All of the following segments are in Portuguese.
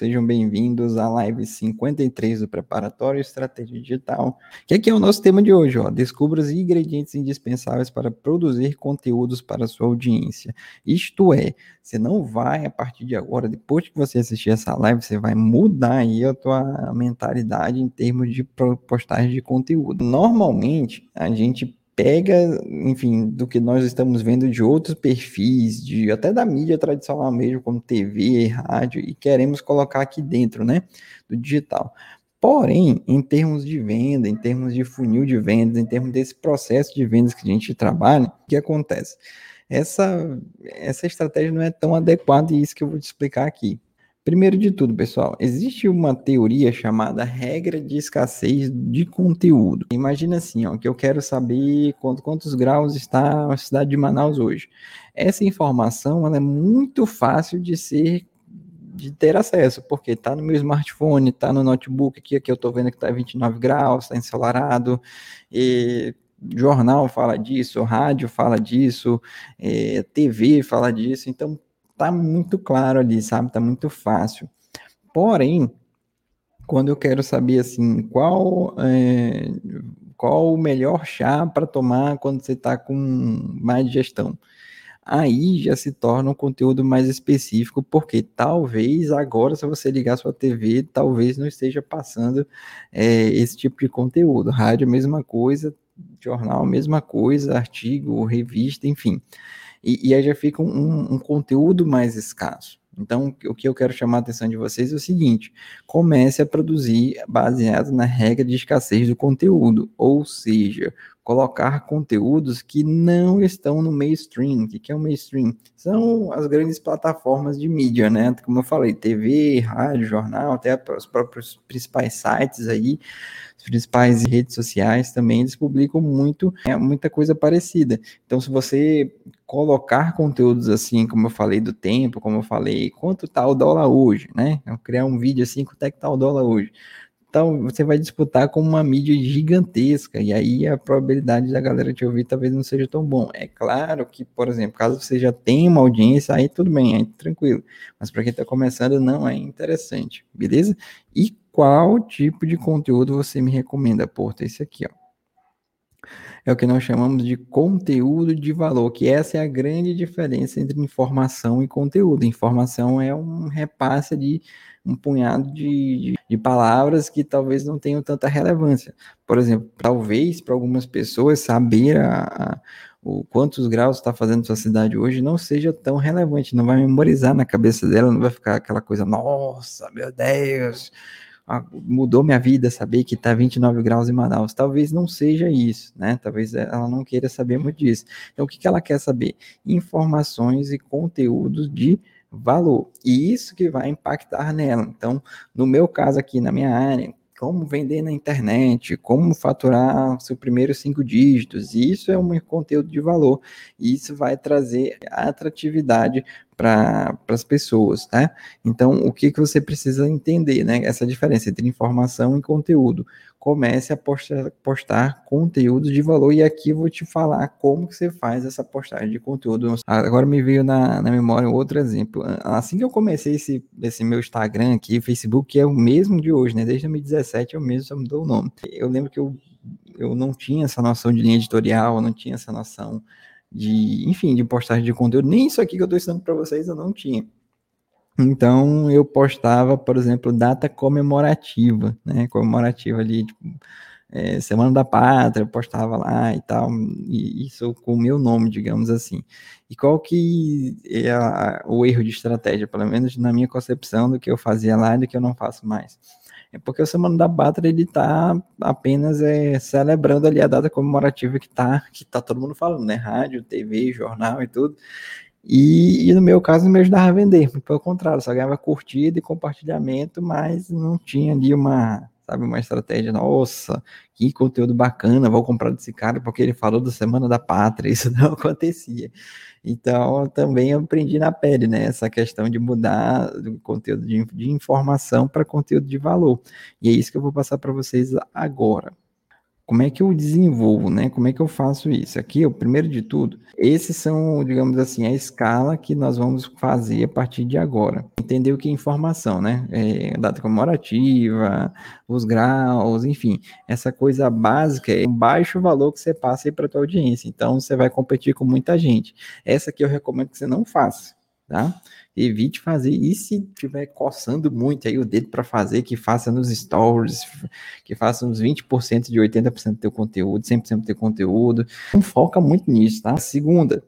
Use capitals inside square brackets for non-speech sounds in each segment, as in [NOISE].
Sejam bem-vindos à live 53 do Preparatório Estratégia Digital, que aqui é o nosso tema de hoje, ó. Descubra os ingredientes indispensáveis para produzir conteúdos para a sua audiência. Isto é, você não vai, a partir de agora, depois que você assistir essa live, você vai mudar aí a tua mentalidade em termos de postagem de conteúdo. Normalmente, a gente pega, enfim, do que nós estamos vendo de outros perfis, de até da mídia tradicional mesmo, como TV, rádio, e queremos colocar aqui dentro, né, do digital. Porém, em termos de venda, em termos de funil de vendas, em termos desse processo de vendas que a gente trabalha, o que acontece? Essa, essa estratégia não é tão adequada e isso que eu vou te explicar aqui. Primeiro de tudo, pessoal, existe uma teoria chamada regra de escassez de conteúdo. Imagina assim, ó, que eu quero saber quanto, quantos graus está a cidade de Manaus hoje. Essa informação é muito fácil de ser de ter acesso, porque está no meu smartphone, está no notebook aqui, aqui eu estou vendo que está 29 graus, está ensolarado, e jornal fala disso, rádio fala disso, é, TV fala disso, então tá muito claro ali, sabe? Tá muito fácil. Porém, quando eu quero saber assim, qual é, qual o melhor chá para tomar quando você está com má digestão, aí já se torna um conteúdo mais específico, porque talvez agora, se você ligar sua TV, talvez não esteja passando é, esse tipo de conteúdo. Rádio, mesma coisa, jornal, mesma coisa, artigo, revista, enfim e, e aí já fica um, um conteúdo mais escasso. Então, o que eu quero chamar a atenção de vocês é o seguinte: comece a produzir baseado na regra de escassez do conteúdo, ou seja, colocar conteúdos que não estão no mainstream. O que é o mainstream? São as grandes plataformas de mídia, né? Como eu falei, TV, rádio, jornal, até os próprios principais sites aí as principais redes sociais também eles publicam muito, é, muita coisa parecida. Então, se você colocar conteúdos assim, como eu falei do tempo, como eu falei, quanto tá o dólar hoje, né? Eu criar um vídeo assim, quanto é que tá o dólar hoje? Então, você vai disputar com uma mídia gigantesca, e aí a probabilidade da galera te ouvir talvez não seja tão bom. É claro que, por exemplo, caso você já tenha uma audiência, aí tudo bem, aí tranquilo. Mas para quem está começando, não é interessante, beleza? E qual tipo de conteúdo você me recomenda? Porta, esse aqui, ó. É o que nós chamamos de conteúdo de valor, que essa é a grande diferença entre informação e conteúdo. Informação é um repasse de um punhado de, de, de palavras que talvez não tenham tanta relevância. Por exemplo, talvez para algumas pessoas saber a, a o quantos graus está fazendo sua cidade hoje não seja tão relevante, não vai memorizar na cabeça dela, não vai ficar aquela coisa, nossa, meu Deus, mudou minha vida saber que está 29 graus em Manaus. Talvez não seja isso, né? Talvez ela não queira saber muito disso. Então, o que, que ela quer saber? Informações e conteúdos de valor. E isso que vai impactar nela. Então, no meu caso aqui, na minha área, como vender na internet, como faturar seus primeiros cinco dígitos. Isso é um conteúdo de valor. E isso vai trazer atratividade para as pessoas, tá? Então, o que, que você precisa entender, né? Essa diferença entre informação e conteúdo. Comece a postar, postar conteúdo de valor e aqui eu vou te falar como que você faz essa postagem de conteúdo. Agora me veio na, na memória outro exemplo. Assim que eu comecei esse, esse meu Instagram aqui, Facebook, que é o mesmo de hoje, né? Desde 2017 é o mesmo, só mudou o nome. Eu lembro que eu, eu não tinha essa noção de linha editorial, eu não tinha essa noção de, enfim, de postagem de conteúdo. Nem isso aqui que eu estou ensinando para vocês eu não tinha. Então eu postava, por exemplo, data comemorativa, né? Comemorativa ali, tipo, é, Semana da Pátria, eu postava lá e tal, e isso com o meu nome, digamos assim. E qual que é o erro de estratégia, pelo menos na minha concepção do que eu fazia lá e do que eu não faço mais? É porque o Semana da Pátria ele está apenas é, celebrando ali a data comemorativa que está que tá todo mundo falando, né? Rádio, TV, jornal e tudo. E, e, no meu caso não me ajudava a vender, pelo contrário, só ganhava curtida e compartilhamento, mas não tinha ali uma, sabe, uma estratégia, nossa, que conteúdo bacana, vou comprar desse cara porque ele falou da Semana da Pátria, [LAUGHS] isso não acontecia. Então, também aprendi na pele, né, essa questão de mudar do conteúdo de, de informação para conteúdo de valor. E é isso que eu vou passar para vocês agora. Como é que eu desenvolvo, né? Como é que eu faço isso? Aqui, o primeiro de tudo, esses são, digamos assim, a escala que nós vamos fazer a partir de agora. Entender o que é informação, né? É, data comemorativa, os graus, enfim, essa coisa básica é um baixo valor que você passa aí para tua audiência. Então, você vai competir com muita gente. Essa aqui eu recomendo que você não faça, tá? Evite fazer. E se tiver coçando muito aí o dedo para fazer, que faça nos stories, que faça uns 20% de 80% do teu conteúdo, 100% do teu conteúdo. Não foca muito nisso, tá? Segunda,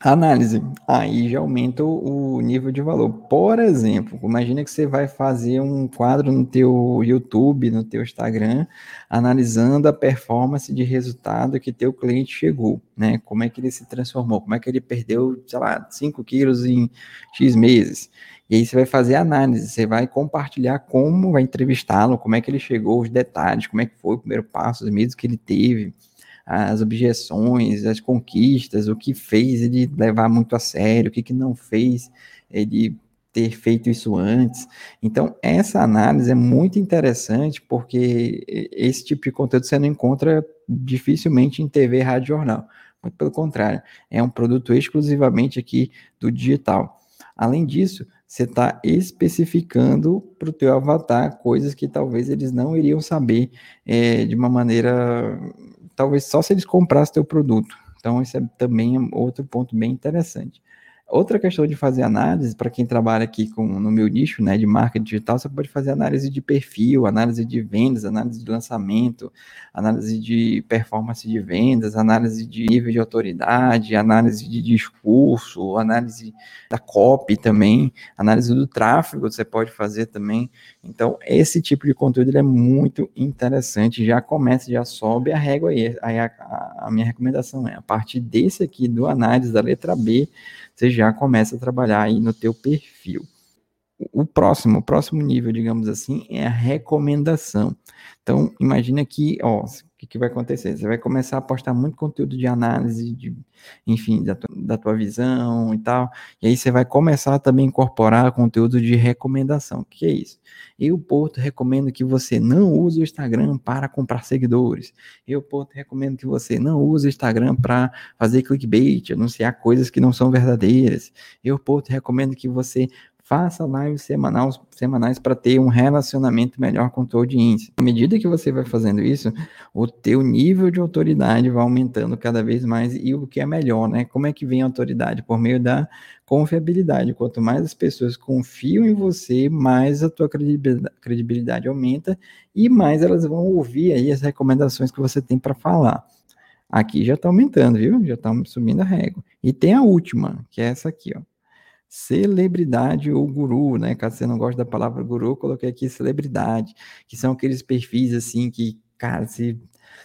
Análise. Aí já aumenta o nível de valor. Por exemplo, imagina que você vai fazer um quadro no teu YouTube, no teu Instagram, analisando a performance de resultado que teu cliente chegou, né? Como é que ele se transformou, como é que ele perdeu, sei lá, 5 quilos em X meses. E aí você vai fazer análise, você vai compartilhar como, vai entrevistá-lo, como é que ele chegou, os detalhes, como é que foi o primeiro passo, os medos que ele teve, as objeções, as conquistas, o que fez ele levar muito a sério, o que, que não fez ele ter feito isso antes. Então, essa análise é muito interessante porque esse tipo de conteúdo você não encontra dificilmente em TV, rádio, jornal. Muito pelo contrário, é um produto exclusivamente aqui do digital. Além disso, você está especificando para o teu avatar coisas que talvez eles não iriam saber é, de uma maneira talvez só se eles comprassem teu produto. Então, esse é também outro ponto bem interessante. Outra questão de fazer análise, para quem trabalha aqui com, no meu nicho, né, de marketing digital, você pode fazer análise de perfil, análise de vendas, análise de lançamento, análise de performance de vendas, análise de nível de autoridade, análise de discurso, análise da copy também, análise do tráfego você pode fazer também. Então, esse tipo de conteúdo é muito interessante, já começa, já sobe a régua aí. aí a, a, a minha recomendação é, a partir desse aqui, do análise da letra B, você já começa a trabalhar aí no teu perfil. O próximo, o próximo nível, digamos assim, é a recomendação. Então, imagina que, ó, que, que vai acontecer? Você vai começar a postar muito conteúdo de análise, de, enfim, da tua, da tua visão e tal, e aí você vai começar também a incorporar conteúdo de recomendação. O que é isso? Eu, Porto, recomendo que você não use o Instagram para comprar seguidores. Eu, Porto, recomendo que você não use o Instagram para fazer clickbait, anunciar coisas que não são verdadeiras. Eu, Porto, recomendo que você Faça lives semanais, semanais para ter um relacionamento melhor com a tua audiência. À medida que você vai fazendo isso, o teu nível de autoridade vai aumentando cada vez mais e o que é melhor, né? Como é que vem a autoridade? Por meio da confiabilidade. Quanto mais as pessoas confiam em você, mais a tua credibilidade, aumenta e mais elas vão ouvir aí as recomendações que você tem para falar. Aqui já está aumentando, viu? Já está subindo a régua. E tem a última, que é essa aqui, ó celebridade ou guru, né? Caso você não goste da palavra guru, coloquei aqui celebridade, que são aqueles perfis assim que, cara, se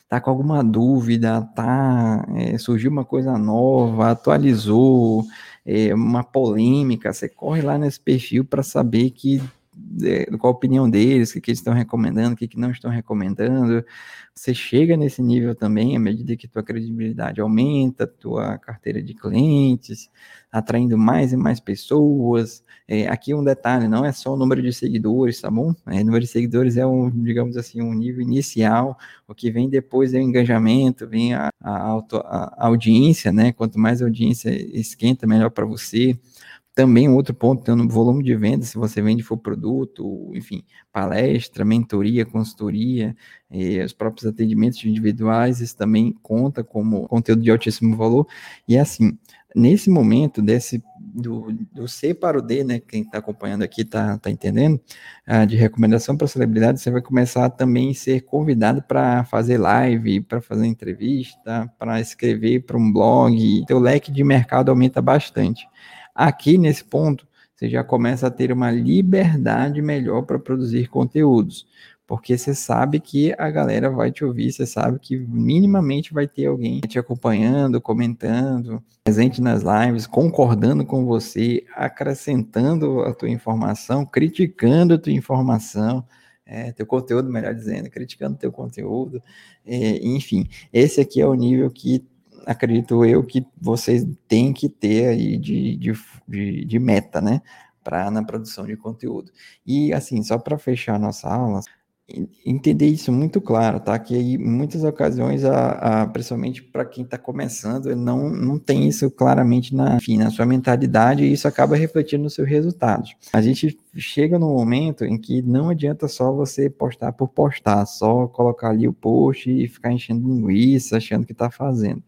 tá com alguma dúvida, tá, é, surgiu uma coisa nova, atualizou, é, uma polêmica, você corre lá nesse perfil para saber que qual a opinião deles, o que, que eles estão recomendando, o que, que não estão recomendando. Você chega nesse nível também à medida que tua credibilidade aumenta, tua carteira de clientes, atraindo mais e mais pessoas. É, aqui um detalhe, não é só o número de seguidores, tá bom? É, o número de seguidores é um, digamos assim, um nível inicial. O que vem depois é o engajamento, vem a, a, auto, a audiência, né? Quanto mais audiência esquenta, melhor para você. Também outro ponto, tendo volume de venda, se você vende for produto, enfim, palestra, mentoria, consultoria, eh, os próprios atendimentos individuais, isso também conta como conteúdo de altíssimo valor. E assim, nesse momento desse do, do C para o D, né? Quem está acompanhando aqui está tá entendendo, ah, de recomendação para celebridade, você vai começar a também ser convidado para fazer live, para fazer entrevista, para escrever para um blog. Teu leque de mercado aumenta bastante. Aqui nesse ponto, você já começa a ter uma liberdade melhor para produzir conteúdos, porque você sabe que a galera vai te ouvir, você sabe que minimamente vai ter alguém te acompanhando, comentando, presente nas lives, concordando com você, acrescentando a tua informação, criticando a tua informação. É, teu conteúdo, melhor dizendo, criticando teu conteúdo, é, enfim, esse aqui é o nível que acredito eu que vocês têm que ter aí de, de, de, de meta, né? Para na produção de conteúdo. E assim, só para fechar a nossa aula, entender isso muito claro, tá? Que em muitas ocasiões, a, a principalmente para quem está começando, não, não tem isso claramente na, enfim, na sua mentalidade e isso acaba refletindo no seu resultado. A gente chega no momento em que não adianta só você postar por postar, só colocar ali o post e ficar enchendo linguiça, achando que está fazendo.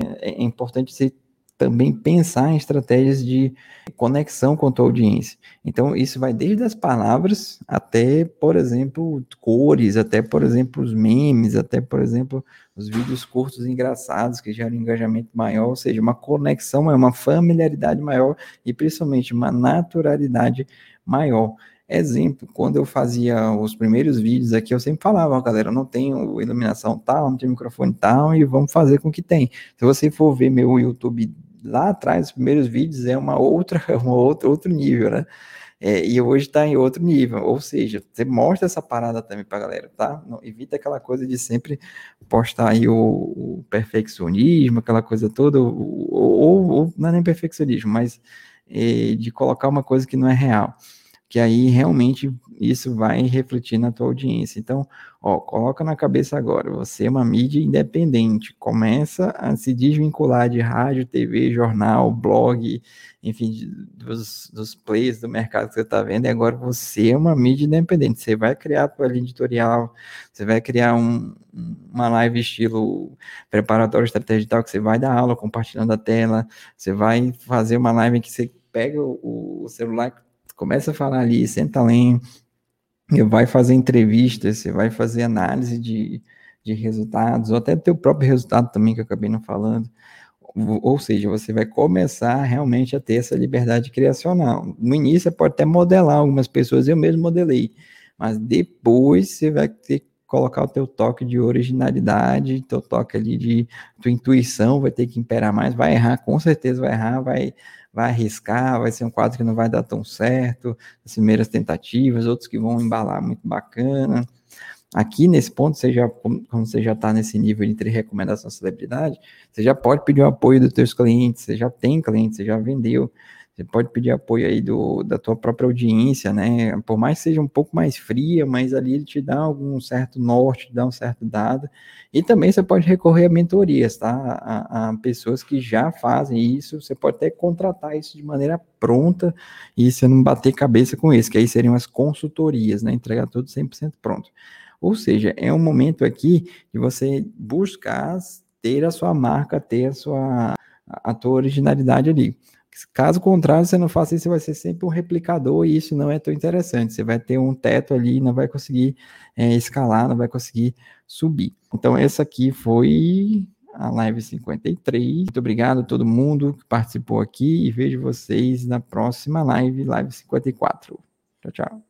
É, é importante você também pensar em estratégias de conexão com a tua audiência. Então, isso vai desde as palavras até, por exemplo, cores, até, por exemplo, os memes, até, por exemplo, os vídeos curtos engraçados que geram engajamento maior, ou seja, uma conexão, uma familiaridade maior e principalmente uma naturalidade maior. Exemplo, quando eu fazia os primeiros vídeos aqui, eu sempre falava, galera, não tenho iluminação tal, não tenho microfone tal, e vamos fazer com que tem. Se você for ver meu YouTube lá atrás, os primeiros vídeos, é uma outra, [LAUGHS] uma outra, outro nível, né? É, e hoje está em outro nível, ou seja, você mostra essa parada também para a galera, tá? Não, evita aquela coisa de sempre postar aí o, o perfeccionismo, aquela coisa toda, ou, ou, ou, não é nem perfeccionismo, mas é, de colocar uma coisa que não é real que aí realmente isso vai refletir na tua audiência. Então, ó, coloca na cabeça agora, você é uma mídia independente, começa a se desvincular de rádio, TV, jornal, blog, enfim, dos, dos plays do mercado que você está vendo, e agora você é uma mídia independente, você vai criar a tua linha editorial, você vai criar um, uma live estilo preparatório estratégico que você vai dar aula compartilhando a tela, você vai fazer uma live que você pega o, o celular começa a falar ali, senta além, vai fazer entrevistas, você vai fazer análise de, de resultados, ou até teu próprio resultado também, que eu acabei não falando. Ou seja, você vai começar realmente a ter essa liberdade criacional. No início, você pode até modelar algumas pessoas, eu mesmo modelei, mas depois você vai ter que colocar o teu toque de originalidade, teu toque ali de tua intuição vai ter que imperar mais, vai errar, com certeza vai errar, vai vai arriscar, vai ser um quadro que não vai dar tão certo, as primeiras tentativas, outros que vão embalar muito bacana. Aqui nesse ponto, você já, como você já está nesse nível entre recomendação e celebridade, você já pode pedir o apoio dos seus clientes, você já tem clientes, você já vendeu, você pode pedir apoio aí do, da tua própria audiência, né? Por mais que seja um pouco mais fria, mas ali ele te dá algum certo norte, te dá um certo dado. E também você pode recorrer a mentorias, tá? A, a, pessoas que já fazem isso, você pode até contratar isso de maneira pronta e você não bater cabeça com isso, que aí seriam as consultorias, né? Entregar tudo 100% pronto. Ou seja, é um momento aqui de você buscar ter a sua marca, ter a sua a tua originalidade ali. Caso contrário, você não faça isso, você vai ser sempre um replicador e isso não é tão interessante. Você vai ter um teto ali, não vai conseguir é, escalar, não vai conseguir subir. Então, essa aqui foi a live 53. Muito obrigado a todo mundo que participou aqui e vejo vocês na próxima live, live 54. Tchau, tchau.